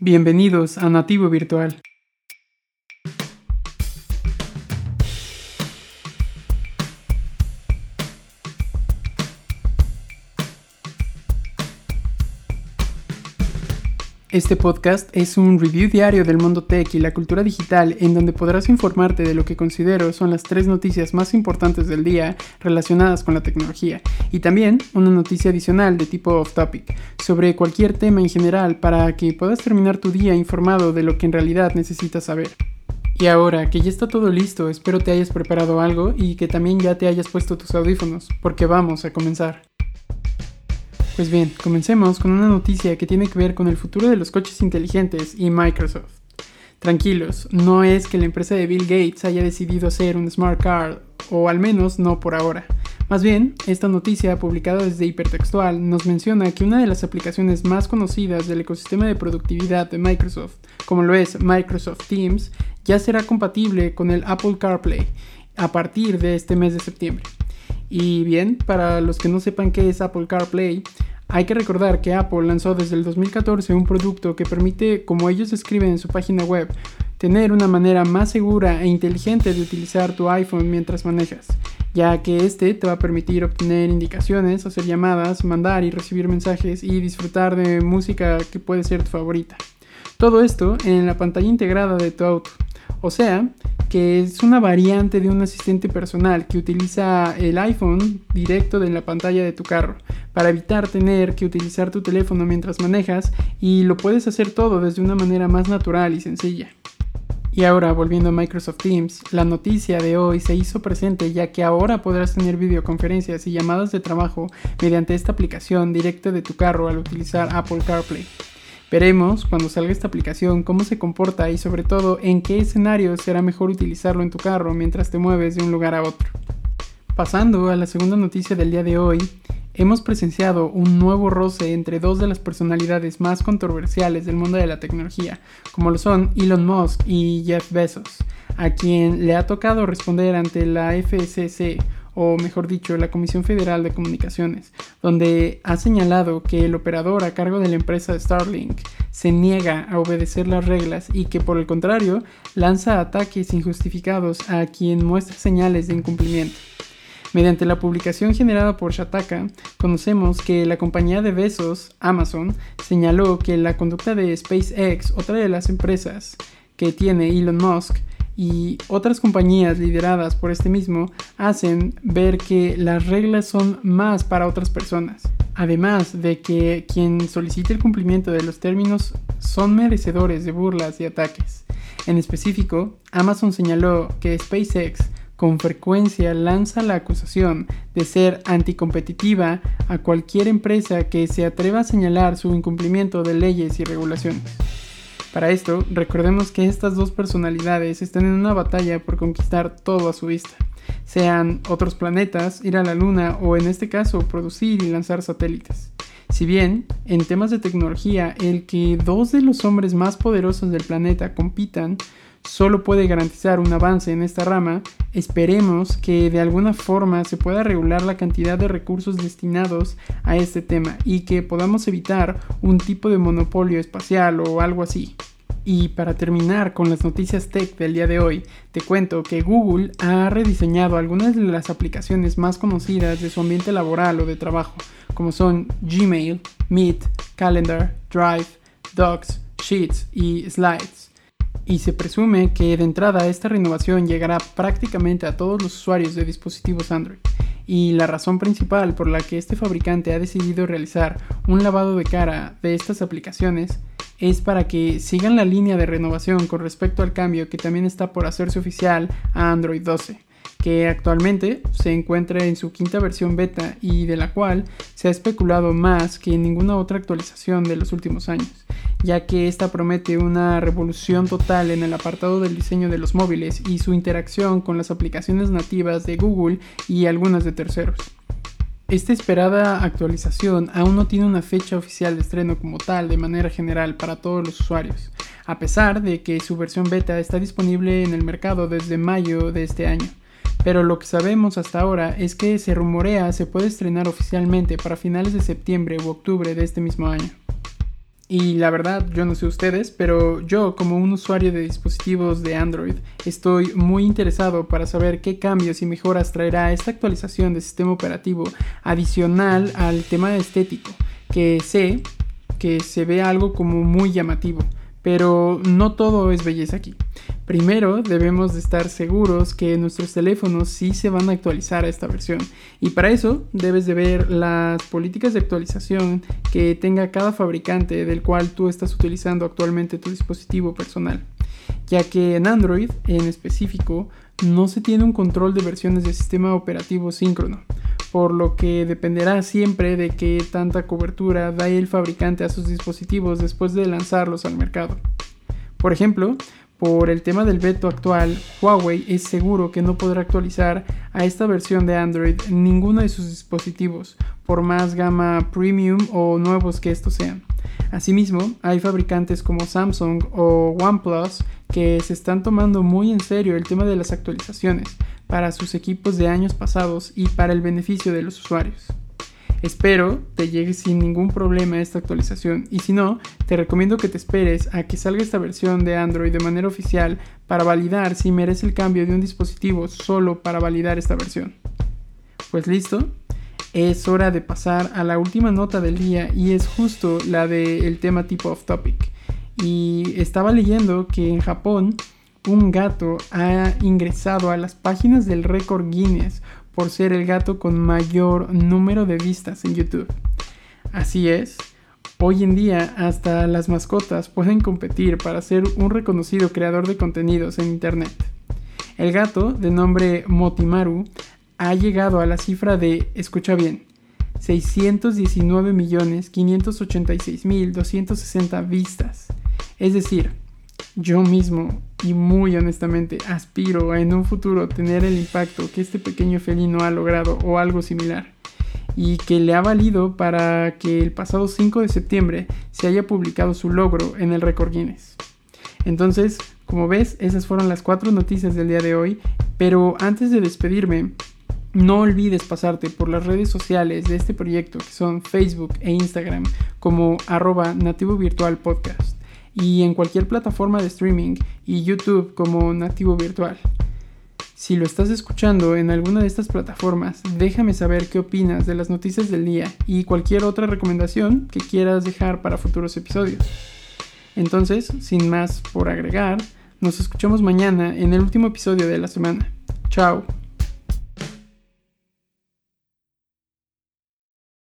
Bienvenidos a Nativo Virtual. Este podcast es un review diario del mundo tech y la cultura digital en donde podrás informarte de lo que considero son las tres noticias más importantes del día relacionadas con la tecnología y también una noticia adicional de tipo off topic sobre cualquier tema en general para que puedas terminar tu día informado de lo que en realidad necesitas saber. Y ahora que ya está todo listo, espero te hayas preparado algo y que también ya te hayas puesto tus audífonos, porque vamos a comenzar. Pues bien, comencemos con una noticia que tiene que ver con el futuro de los coches inteligentes y Microsoft. Tranquilos, no es que la empresa de Bill Gates haya decidido hacer un smart car, o al menos no por ahora. Más bien, esta noticia publicada desde Hipertextual nos menciona que una de las aplicaciones más conocidas del ecosistema de productividad de Microsoft, como lo es Microsoft Teams, ya será compatible con el Apple CarPlay a partir de este mes de septiembre. Y bien, para los que no sepan qué es Apple CarPlay, hay que recordar que Apple lanzó desde el 2014 un producto que permite, como ellos escriben en su página web, tener una manera más segura e inteligente de utilizar tu iPhone mientras manejas, ya que este te va a permitir obtener indicaciones, hacer llamadas, mandar y recibir mensajes y disfrutar de música que puede ser tu favorita. Todo esto en la pantalla integrada de tu auto. O sea, que es una variante de un asistente personal que utiliza el iPhone directo de la pantalla de tu carro para evitar tener que utilizar tu teléfono mientras manejas y lo puedes hacer todo desde una manera más natural y sencilla. Y ahora, volviendo a Microsoft Teams, la noticia de hoy se hizo presente ya que ahora podrás tener videoconferencias y llamadas de trabajo mediante esta aplicación directa de tu carro al utilizar Apple CarPlay. Veremos cuando salga esta aplicación cómo se comporta y sobre todo en qué escenario será mejor utilizarlo en tu carro mientras te mueves de un lugar a otro. Pasando a la segunda noticia del día de hoy, hemos presenciado un nuevo roce entre dos de las personalidades más controversiales del mundo de la tecnología, como lo son Elon Musk y Jeff Bezos, a quien le ha tocado responder ante la FCC o mejor dicho, la Comisión Federal de Comunicaciones, donde ha señalado que el operador a cargo de la empresa Starlink se niega a obedecer las reglas y que por el contrario lanza ataques injustificados a quien muestra señales de incumplimiento. Mediante la publicación generada por Shataka, conocemos que la compañía de besos, Amazon, señaló que la conducta de SpaceX, otra de las empresas que tiene Elon Musk, y otras compañías lideradas por este mismo hacen ver que las reglas son más para otras personas. Además de que quien solicite el cumplimiento de los términos son merecedores de burlas y ataques. En específico, Amazon señaló que SpaceX con frecuencia lanza la acusación de ser anticompetitiva a cualquier empresa que se atreva a señalar su incumplimiento de leyes y regulaciones. Para esto, recordemos que estas dos personalidades están en una batalla por conquistar todo a su vista, sean otros planetas, ir a la Luna o en este caso producir y lanzar satélites. Si bien, en temas de tecnología, el que dos de los hombres más poderosos del planeta compitan solo puede garantizar un avance en esta rama, esperemos que de alguna forma se pueda regular la cantidad de recursos destinados a este tema y que podamos evitar un tipo de monopolio espacial o algo así. Y para terminar con las noticias tech del día de hoy, te cuento que Google ha rediseñado algunas de las aplicaciones más conocidas de su ambiente laboral o de trabajo, como son Gmail, Meet, Calendar, Drive, Docs, Sheets y Slides y se presume que de entrada esta renovación llegará prácticamente a todos los usuarios de dispositivos Android. Y la razón principal por la que este fabricante ha decidido realizar un lavado de cara de estas aplicaciones es para que sigan la línea de renovación con respecto al cambio que también está por hacerse oficial a Android 12 que actualmente se encuentra en su quinta versión beta y de la cual se ha especulado más que en ninguna otra actualización de los últimos años, ya que esta promete una revolución total en el apartado del diseño de los móviles y su interacción con las aplicaciones nativas de Google y algunas de terceros. Esta esperada actualización aún no tiene una fecha oficial de estreno como tal de manera general para todos los usuarios, a pesar de que su versión beta está disponible en el mercado desde mayo de este año pero lo que sabemos hasta ahora es que se rumorea se puede estrenar oficialmente para finales de septiembre u octubre de este mismo año. Y la verdad, yo no sé ustedes, pero yo como un usuario de dispositivos de Android estoy muy interesado para saber qué cambios y mejoras traerá esta actualización de sistema operativo adicional al tema estético, que sé que se ve algo como muy llamativo. Pero no todo es belleza aquí. Primero debemos de estar seguros que nuestros teléfonos sí se van a actualizar a esta versión. Y para eso debes de ver las políticas de actualización que tenga cada fabricante del cual tú estás utilizando actualmente tu dispositivo personal, ya que en Android en específico no se tiene un control de versiones de sistema operativo síncrono, por lo que dependerá siempre de qué tanta cobertura da el fabricante a sus dispositivos después de lanzarlos al mercado. Por ejemplo, por el tema del veto actual, Huawei es seguro que no podrá actualizar a esta versión de Android ninguno de sus dispositivos, por más gama premium o nuevos que estos sean. Asimismo, hay fabricantes como Samsung o OnePlus que se están tomando muy en serio el tema de las actualizaciones para sus equipos de años pasados y para el beneficio de los usuarios. Espero te llegue sin ningún problema esta actualización y si no, te recomiendo que te esperes a que salga esta versión de Android de manera oficial para validar si merece el cambio de un dispositivo solo para validar esta versión. Pues listo, es hora de pasar a la última nota del día y es justo la del tema tipo off topic. Y estaba leyendo que en Japón un gato ha ingresado a las páginas del récord Guinness por ser el gato con mayor número de vistas en YouTube. Así es, hoy en día hasta las mascotas pueden competir para ser un reconocido creador de contenidos en Internet. El gato, de nombre Motimaru, ha llegado a la cifra de, escucha bien, 619.586.260 vistas. Es decir, yo mismo y muy honestamente aspiro a en un futuro tener el impacto que este pequeño felino ha logrado o algo similar y que le ha valido para que el pasado 5 de septiembre se haya publicado su logro en el récord Guinness. Entonces, como ves, esas fueron las cuatro noticias del día de hoy, pero antes de despedirme, no olvides pasarte por las redes sociales de este proyecto que son Facebook e Instagram como arroba nativo virtual podcast y en cualquier plataforma de streaming y YouTube como nativo virtual. Si lo estás escuchando en alguna de estas plataformas, déjame saber qué opinas de las noticias del día y cualquier otra recomendación que quieras dejar para futuros episodios. Entonces, sin más por agregar, nos escuchamos mañana en el último episodio de la semana. Chao.